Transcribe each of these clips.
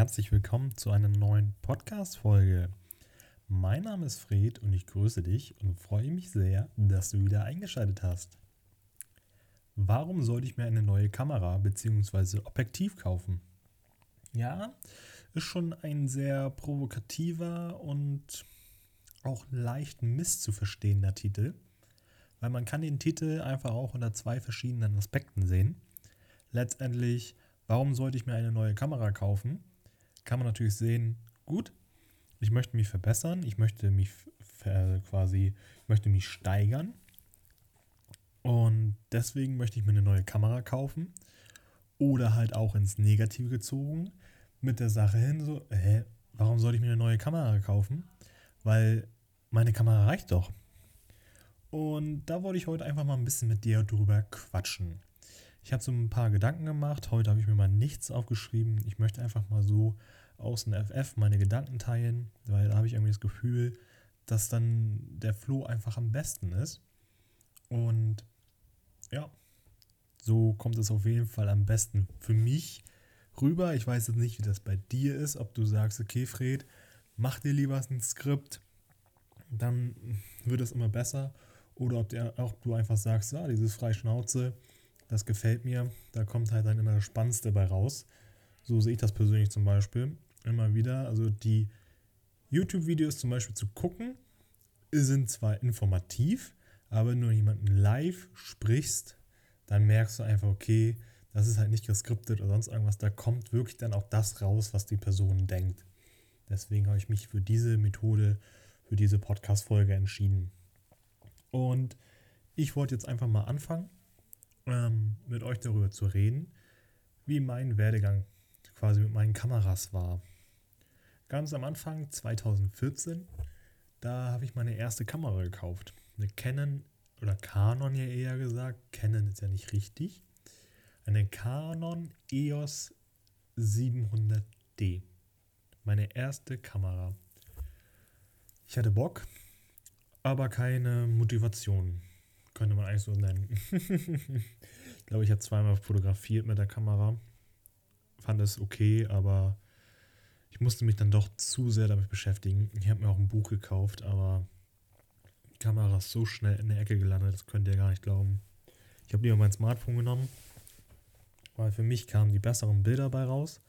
herzlich willkommen zu einer neuen Podcast-Folge. Mein Name ist Fred und ich grüße dich und freue mich sehr, dass du wieder eingeschaltet hast. Warum sollte ich mir eine neue Kamera bzw. Objektiv kaufen? Ja, ist schon ein sehr provokativer und auch leicht misszuverstehender Titel, weil man kann den Titel einfach auch unter zwei verschiedenen Aspekten sehen. Letztendlich, warum sollte ich mir eine neue Kamera kaufen? Kann man natürlich sehen, gut, ich möchte mich verbessern, ich möchte mich quasi, ich möchte mich steigern und deswegen möchte ich mir eine neue Kamera kaufen oder halt auch ins Negative gezogen mit der Sache hin so, hä, warum sollte ich mir eine neue Kamera kaufen? Weil meine Kamera reicht doch. Und da wollte ich heute einfach mal ein bisschen mit dir drüber quatschen. Ich habe so ein paar Gedanken gemacht. Heute habe ich mir mal nichts aufgeschrieben. Ich möchte einfach mal so aus dem FF meine Gedanken teilen, weil da habe ich irgendwie das Gefühl, dass dann der Flow einfach am besten ist. Und ja, so kommt es auf jeden Fall am besten für mich rüber. Ich weiß jetzt nicht, wie das bei dir ist, ob du sagst, okay, Fred, mach dir lieber ein Skript, dann wird es immer besser. Oder ob der, auch du einfach sagst, ja, dieses freie Schnauze, das gefällt mir, da kommt halt dann immer das Spannendste bei raus. So sehe ich das persönlich zum Beispiel immer wieder. Also die YouTube-Videos zum Beispiel zu gucken, sind zwar informativ, aber wenn du jemanden live sprichst, dann merkst du einfach, okay, das ist halt nicht geskriptet oder sonst irgendwas. Da kommt wirklich dann auch das raus, was die Person denkt. Deswegen habe ich mich für diese Methode, für diese Podcast-Folge entschieden. Und ich wollte jetzt einfach mal anfangen, ähm, mit euch darüber zu reden, wie mein Werdegang quasi mit meinen Kameras war. Ganz am Anfang, 2014, da habe ich meine erste Kamera gekauft. Eine Canon oder Canon ja eher gesagt. Canon ist ja nicht richtig. Eine Canon EOS 700D. Meine erste Kamera. Ich hatte Bock, aber keine Motivation. Könnte man eigentlich so nennen. ich glaube, ich habe zweimal fotografiert mit der Kamera. Fand es okay, aber ich musste mich dann doch zu sehr damit beschäftigen. Ich habe mir auch ein Buch gekauft, aber die Kamera ist so schnell in der Ecke gelandet, das könnt ihr gar nicht glauben. Ich habe lieber mein Smartphone genommen, weil für mich kamen die besseren Bilder bei raus,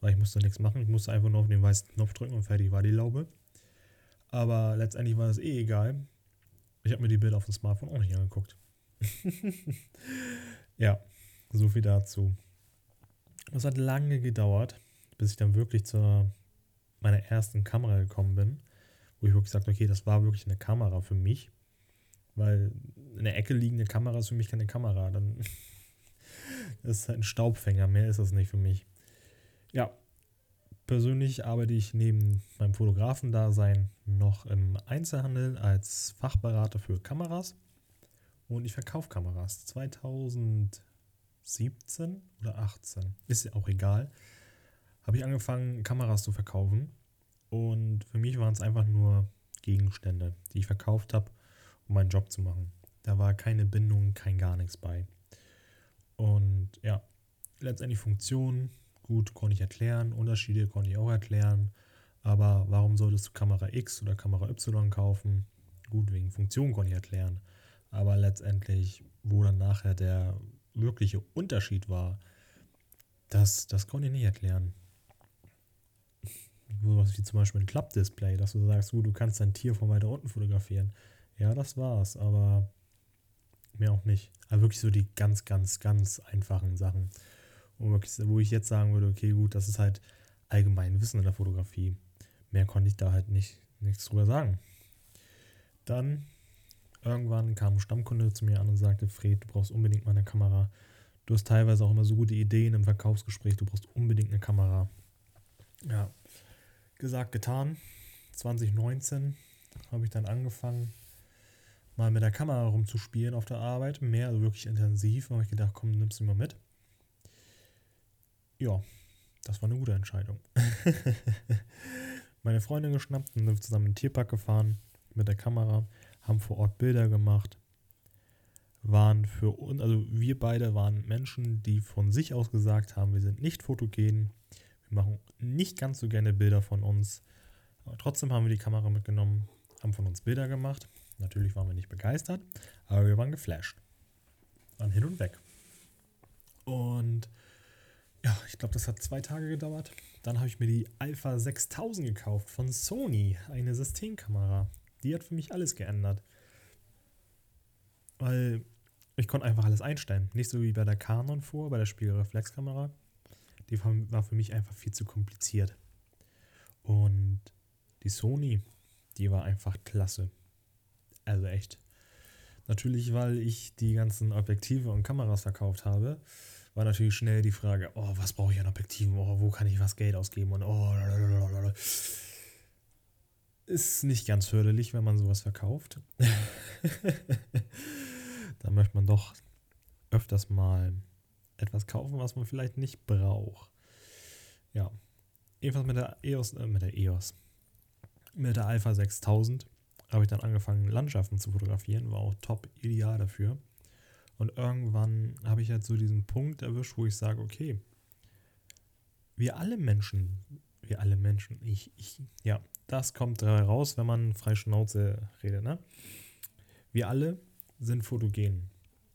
weil ich musste nichts machen. Ich musste einfach nur auf den weißen Knopf drücken und fertig war die Laube. Aber letztendlich war das eh egal. Ich habe mir die Bilder auf dem Smartphone auch nicht angeguckt. ja, so viel dazu. Es hat lange gedauert, bis ich dann wirklich zu meiner ersten Kamera gekommen bin, wo ich wirklich sagte, okay, das war wirklich eine Kamera für mich, weil in der Ecke liegende Kamera ist für mich keine Kamera, dann ist es halt ein Staubfänger, mehr ist das nicht für mich. Ja, persönlich arbeite ich neben meinem Fotografendasein noch im Einzelhandel als Fachberater für Kameras und ich verkaufe Kameras. 2017 oder 18, ist ja auch egal habe ich angefangen, Kameras zu verkaufen. Und für mich waren es einfach nur Gegenstände, die ich verkauft habe, um meinen Job zu machen. Da war keine Bindung, kein gar nichts bei. Und ja, letztendlich Funktionen, gut, konnte ich erklären. Unterschiede konnte ich auch erklären. Aber warum solltest du Kamera X oder Kamera Y kaufen? Gut, wegen Funktion konnte ich erklären. Aber letztendlich, wo dann nachher der wirkliche Unterschied war, das, das konnte ich nicht erklären sowas wie zum Beispiel ein Klappdisplay, dass du sagst, gut, du kannst dein Tier von weiter unten fotografieren. Ja, das war's, aber mehr auch nicht. Aber wirklich so die ganz, ganz, ganz einfachen Sachen. Wo ich jetzt sagen würde, okay, gut, das ist halt allgemein Wissen in der Fotografie. Mehr konnte ich da halt nicht nichts drüber sagen. Dann irgendwann kam ein Stammkunde zu mir an und sagte, Fred, du brauchst unbedingt mal eine Kamera. Du hast teilweise auch immer so gute Ideen im Verkaufsgespräch, du brauchst unbedingt eine Kamera. Ja, gesagt, getan. 2019 habe ich dann angefangen, mal mit der Kamera rumzuspielen auf der Arbeit. Mehr, also wirklich intensiv. Da habe ich gedacht, komm, nimmst du mal mit. Ja, das war eine gute Entscheidung. Meine Freundin geschnappt und sind zusammen in den Tierpark gefahren mit der Kamera, haben vor Ort Bilder gemacht, waren für uns, also wir beide waren Menschen, die von sich aus gesagt haben, wir sind nicht fotogen, Wir machen nicht ganz so gerne Bilder von uns. Aber trotzdem haben wir die Kamera mitgenommen, haben von uns Bilder gemacht. Natürlich waren wir nicht begeistert, aber wir waren geflasht. Waren hin und weg. Und ja, ich glaube, das hat zwei Tage gedauert. Dann habe ich mir die Alpha 6000 gekauft von Sony, eine Systemkamera. Die hat für mich alles geändert. Weil ich konnte einfach alles einstellen. Nicht so wie bei der Canon vor, bei der Spiegelreflexkamera. Die war für mich einfach viel zu kompliziert. Und die Sony, die war einfach klasse. Also echt. Natürlich, weil ich die ganzen Objektive und Kameras verkauft habe, war natürlich schnell die Frage, oh, was brauche ich an Objektiven? Oh, wo kann ich was Geld ausgeben? Und oh, lalalala. ist nicht ganz förderlich, wenn man sowas verkauft. da möchte man doch öfters mal etwas kaufen, was man vielleicht nicht braucht. Ja. Jedenfalls mit der EOS, äh, mit der EOS, mit der Alpha 6000 habe ich dann angefangen, Landschaften zu fotografieren, war auch top ideal dafür. Und irgendwann habe ich halt so diesen Punkt erwischt, wo ich sage, okay, wir alle Menschen, wir alle Menschen, ich, ich, ja, das kommt raus, wenn man frei Schnauze redet, ne? Wir alle sind fotogen.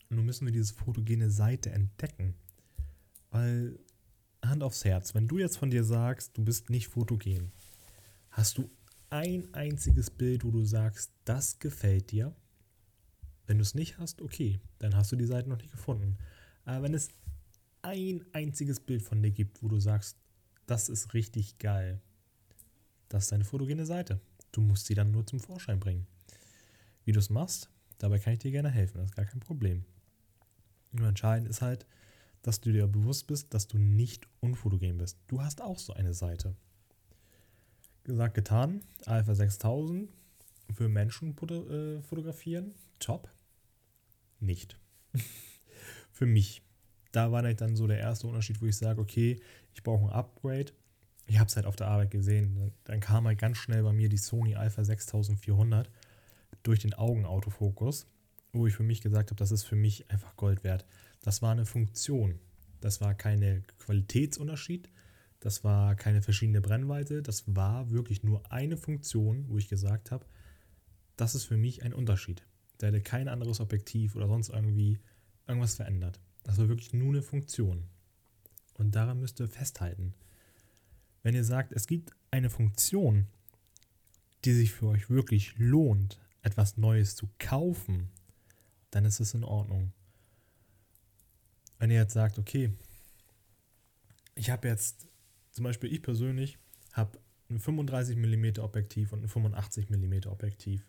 Nun müssen wir diese fotogene Seite entdecken. Weil, Hand aufs Herz, wenn du jetzt von dir sagst, du bist nicht fotogen, hast du ein einziges Bild, wo du sagst, das gefällt dir? Wenn du es nicht hast, okay, dann hast du die Seite noch nicht gefunden. Aber wenn es ein einziges Bild von dir gibt, wo du sagst, das ist richtig geil, das ist deine fotogene Seite. Du musst sie dann nur zum Vorschein bringen. Wie du es machst, dabei kann ich dir gerne helfen, das ist gar kein Problem. Nur entscheidend ist halt, dass du dir bewusst bist, dass du nicht unfotogen bist. Du hast auch so eine Seite. Gesagt, getan. Alpha 6000 für Menschen äh, fotografieren. Top nicht. Für mich. Da war dann so der erste Unterschied, wo ich sage, okay, ich brauche ein Upgrade. Ich habe es halt auf der Arbeit gesehen. Dann kam halt ganz schnell bei mir die Sony Alpha 6400 durch den Augenautofokus, wo ich für mich gesagt habe, das ist für mich einfach Gold wert. Das war eine Funktion. Das war keine Qualitätsunterschied. Das war keine verschiedene Brennweite. Das war wirklich nur eine Funktion, wo ich gesagt habe, das ist für mich ein Unterschied. Der hätte kein anderes Objektiv oder sonst irgendwie irgendwas verändert. Das war wirklich nur eine Funktion. Und daran müsst ihr festhalten. Wenn ihr sagt, es gibt eine Funktion, die sich für euch wirklich lohnt, etwas Neues zu kaufen, dann ist es in Ordnung. Wenn ihr jetzt sagt, okay, ich habe jetzt, zum Beispiel ich persönlich, habe ein 35 mm Objektiv und ein 85 mm Objektiv.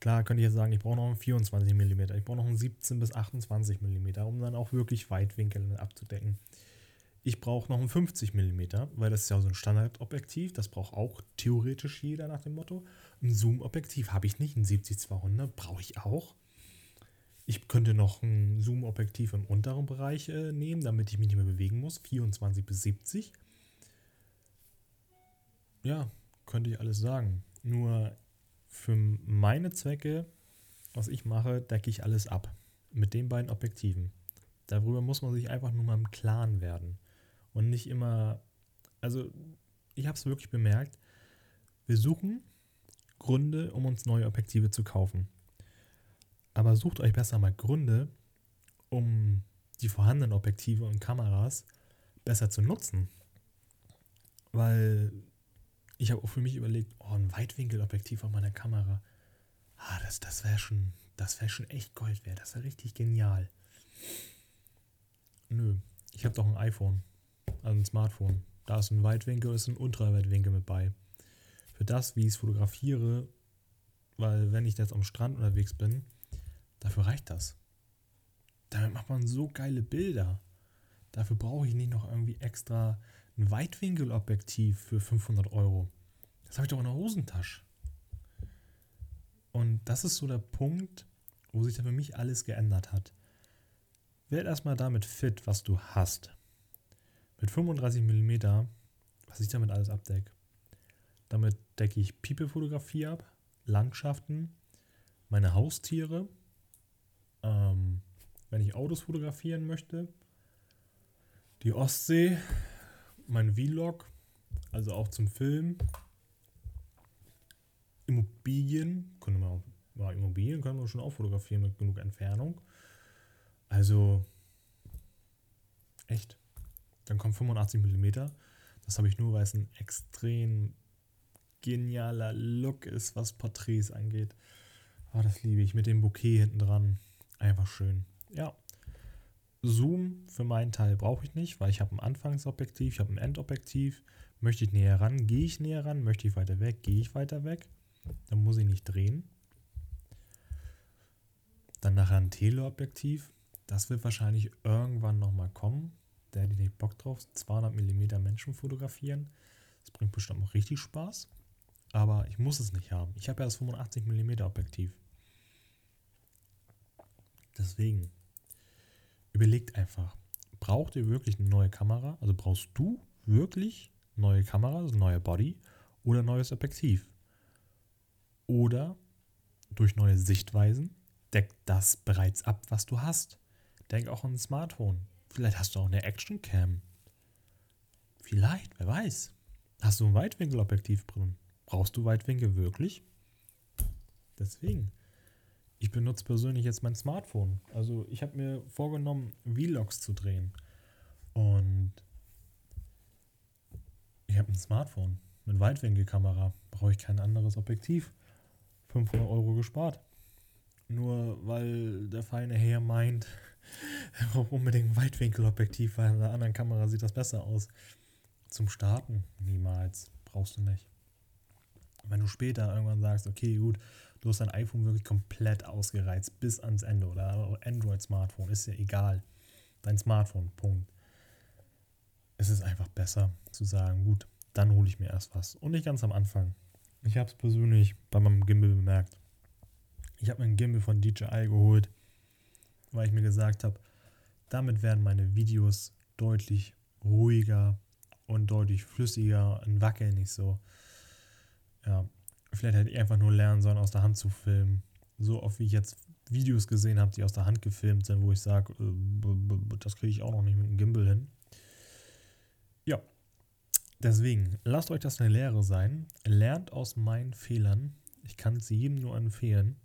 Klar könnte ich jetzt sagen, ich brauche noch einen 24 mm, ich brauche noch einen 17 bis 28 mm, um dann auch wirklich Weitwinkel abzudecken. Ich brauche noch einen 50 mm, weil das ist ja so ein Standardobjektiv, das braucht auch theoretisch jeder nach dem Motto. Ein Zoom-Objektiv habe ich nicht, ein 70-200 brauche ich auch. Ich könnte noch ein Zoom-Objektiv im unteren Bereich äh, nehmen, damit ich mich nicht mehr bewegen muss, 24 bis 70. Ja, könnte ich alles sagen. Nur für meine Zwecke, was ich mache, decke ich alles ab. Mit den beiden Objektiven. Darüber muss man sich einfach nur mal im Klaren werden. Und nicht immer. Also, ich habe es wirklich bemerkt. Wir suchen Gründe, um uns neue Objektive zu kaufen. Aber sucht euch besser mal Gründe, um die vorhandenen Objektive und Kameras besser zu nutzen. Weil ich habe auch für mich überlegt, oh, ein Weitwinkelobjektiv auf meiner Kamera. Ah, das, das wäre schon, das schon echt Gold wert. Das wäre richtig genial. Nö, ich habe doch ein iPhone, also ein Smartphone. Da ist ein Weitwinkel, ist ein Ultraweitwinkel mit bei. Für das, wie ich es fotografiere, weil wenn ich jetzt am Strand unterwegs bin, dafür reicht das. Damit macht man so geile Bilder. Dafür brauche ich nicht noch irgendwie extra ein Weitwinkelobjektiv für 500 Euro. Das habe ich doch in der Hosentasche. Und das ist so der Punkt, wo sich da für mich alles geändert hat. Werd erstmal damit fit, was du hast. Mit 35 mm, was ich damit alles abdecke. Damit decke ich People-Fotografie ab, Landschaften, meine Haustiere, ähm, wenn ich Autos fotografieren möchte, die Ostsee, mein Vlog, also auch zum Film. Immobilien, können wir auch, ja, Immobilien können wir schon auch fotografieren mit genug Entfernung. Also, echt. Dann kommt 85 mm. Das habe ich nur, weil es ein extrem genialer Look ist, was Porträts angeht. Oh, das liebe ich. Mit dem Bouquet hinten dran. Einfach schön. Ja. Zoom für meinen Teil brauche ich nicht, weil ich habe ein Anfangsobjektiv, ich habe ein Endobjektiv. Möchte ich näher ran, gehe ich näher ran. Möchte ich weiter weg, gehe ich weiter weg. Dann muss ich nicht drehen. Dann nachher ein Teleobjektiv. Das wird wahrscheinlich irgendwann nochmal kommen. Da hätte ich nicht Bock drauf. 200 mm Menschen fotografieren. Das bringt bestimmt auch richtig Spaß. Aber ich muss es nicht haben. Ich habe ja das 85 mm Objektiv. Deswegen, überlegt einfach, braucht ihr wirklich eine neue Kamera? Also brauchst du wirklich neue Kamera, also neue Body oder neues Objektiv? Oder durch neue Sichtweisen deckt das bereits ab, was du hast. Denk auch an ein Smartphone. Vielleicht hast du auch eine Action Cam. Vielleicht, wer weiß. Hast du ein Weitwinkelobjektiv drin? Brauchst du Weitwinkel wirklich? Deswegen. Ich benutze persönlich jetzt mein Smartphone. Also ich habe mir vorgenommen, Vlogs zu drehen. Und ich habe ein Smartphone mit Weitwinkelkamera. Brauche ich kein anderes Objektiv. 500 Euro gespart. Nur weil der feine Herr meint, er braucht unbedingt ein Weitwinkelobjektiv, weil in der anderen Kamera sieht das besser aus. Zum Starten niemals. Brauchst du nicht. Später irgendwann sagst, okay, gut, du hast dein iPhone wirklich komplett ausgereizt bis ans Ende oder Android-Smartphone, ist ja egal. Dein Smartphone, Punkt. Es ist einfach besser zu sagen, gut, dann hole ich mir erst was. Und nicht ganz am Anfang. Ich habe es persönlich bei meinem Gimbal bemerkt. Ich habe mir einen Gimbal von DJI geholt, weil ich mir gesagt habe, damit werden meine Videos deutlich ruhiger und deutlich flüssiger und wackeln nicht so. Ja, vielleicht hätte ich einfach nur lernen sollen, aus der Hand zu filmen. So oft wie ich jetzt Videos gesehen habe, die aus der Hand gefilmt sind, wo ich sage, äh, das kriege ich auch noch nicht mit einem Gimbal hin. Ja, deswegen, lasst euch das eine Lehre sein. Lernt aus meinen Fehlern. Ich kann es jedem nur empfehlen.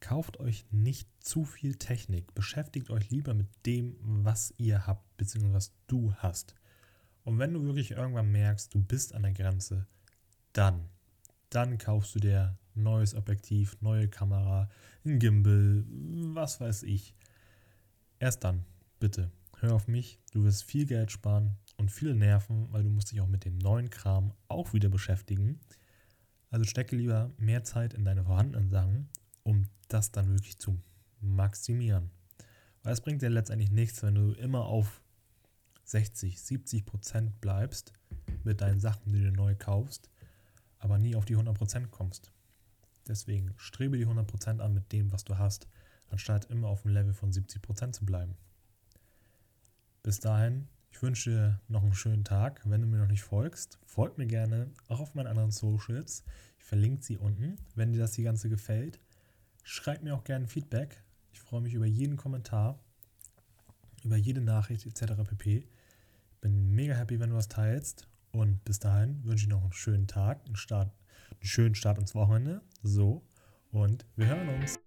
Kauft euch nicht zu viel Technik. Beschäftigt euch lieber mit dem, was ihr habt, beziehungsweise was du hast. Und wenn du wirklich irgendwann merkst, du bist an der Grenze, dann dann kaufst du dir neues Objektiv, neue Kamera, ein Gimbal, was weiß ich. Erst dann, bitte, hör auf mich, du wirst viel Geld sparen und viele Nerven, weil du musst dich auch mit dem neuen Kram auch wieder beschäftigen. Also stecke lieber mehr Zeit in deine vorhandenen Sachen, um das dann wirklich zu maximieren. Weil es bringt dir letztendlich nichts, wenn du immer auf 60, 70 Prozent bleibst mit deinen Sachen, die du neu kaufst aber nie auf die 100% kommst. Deswegen strebe die 100% an mit dem, was du hast, anstatt immer auf dem Level von 70% zu bleiben. Bis dahin, ich wünsche dir noch einen schönen Tag. Wenn du mir noch nicht folgst, folg mir gerne auch auf meinen anderen Socials. Ich verlinke sie unten. Wenn dir das die ganze gefällt, schreib mir auch gerne Feedback. Ich freue mich über jeden Kommentar, über jede Nachricht etc. pp. Bin mega happy, wenn du was teilst und bis dahin wünsche ich noch einen schönen Tag, einen, Start, einen schönen Start ins Wochenende. So, und wir hören uns.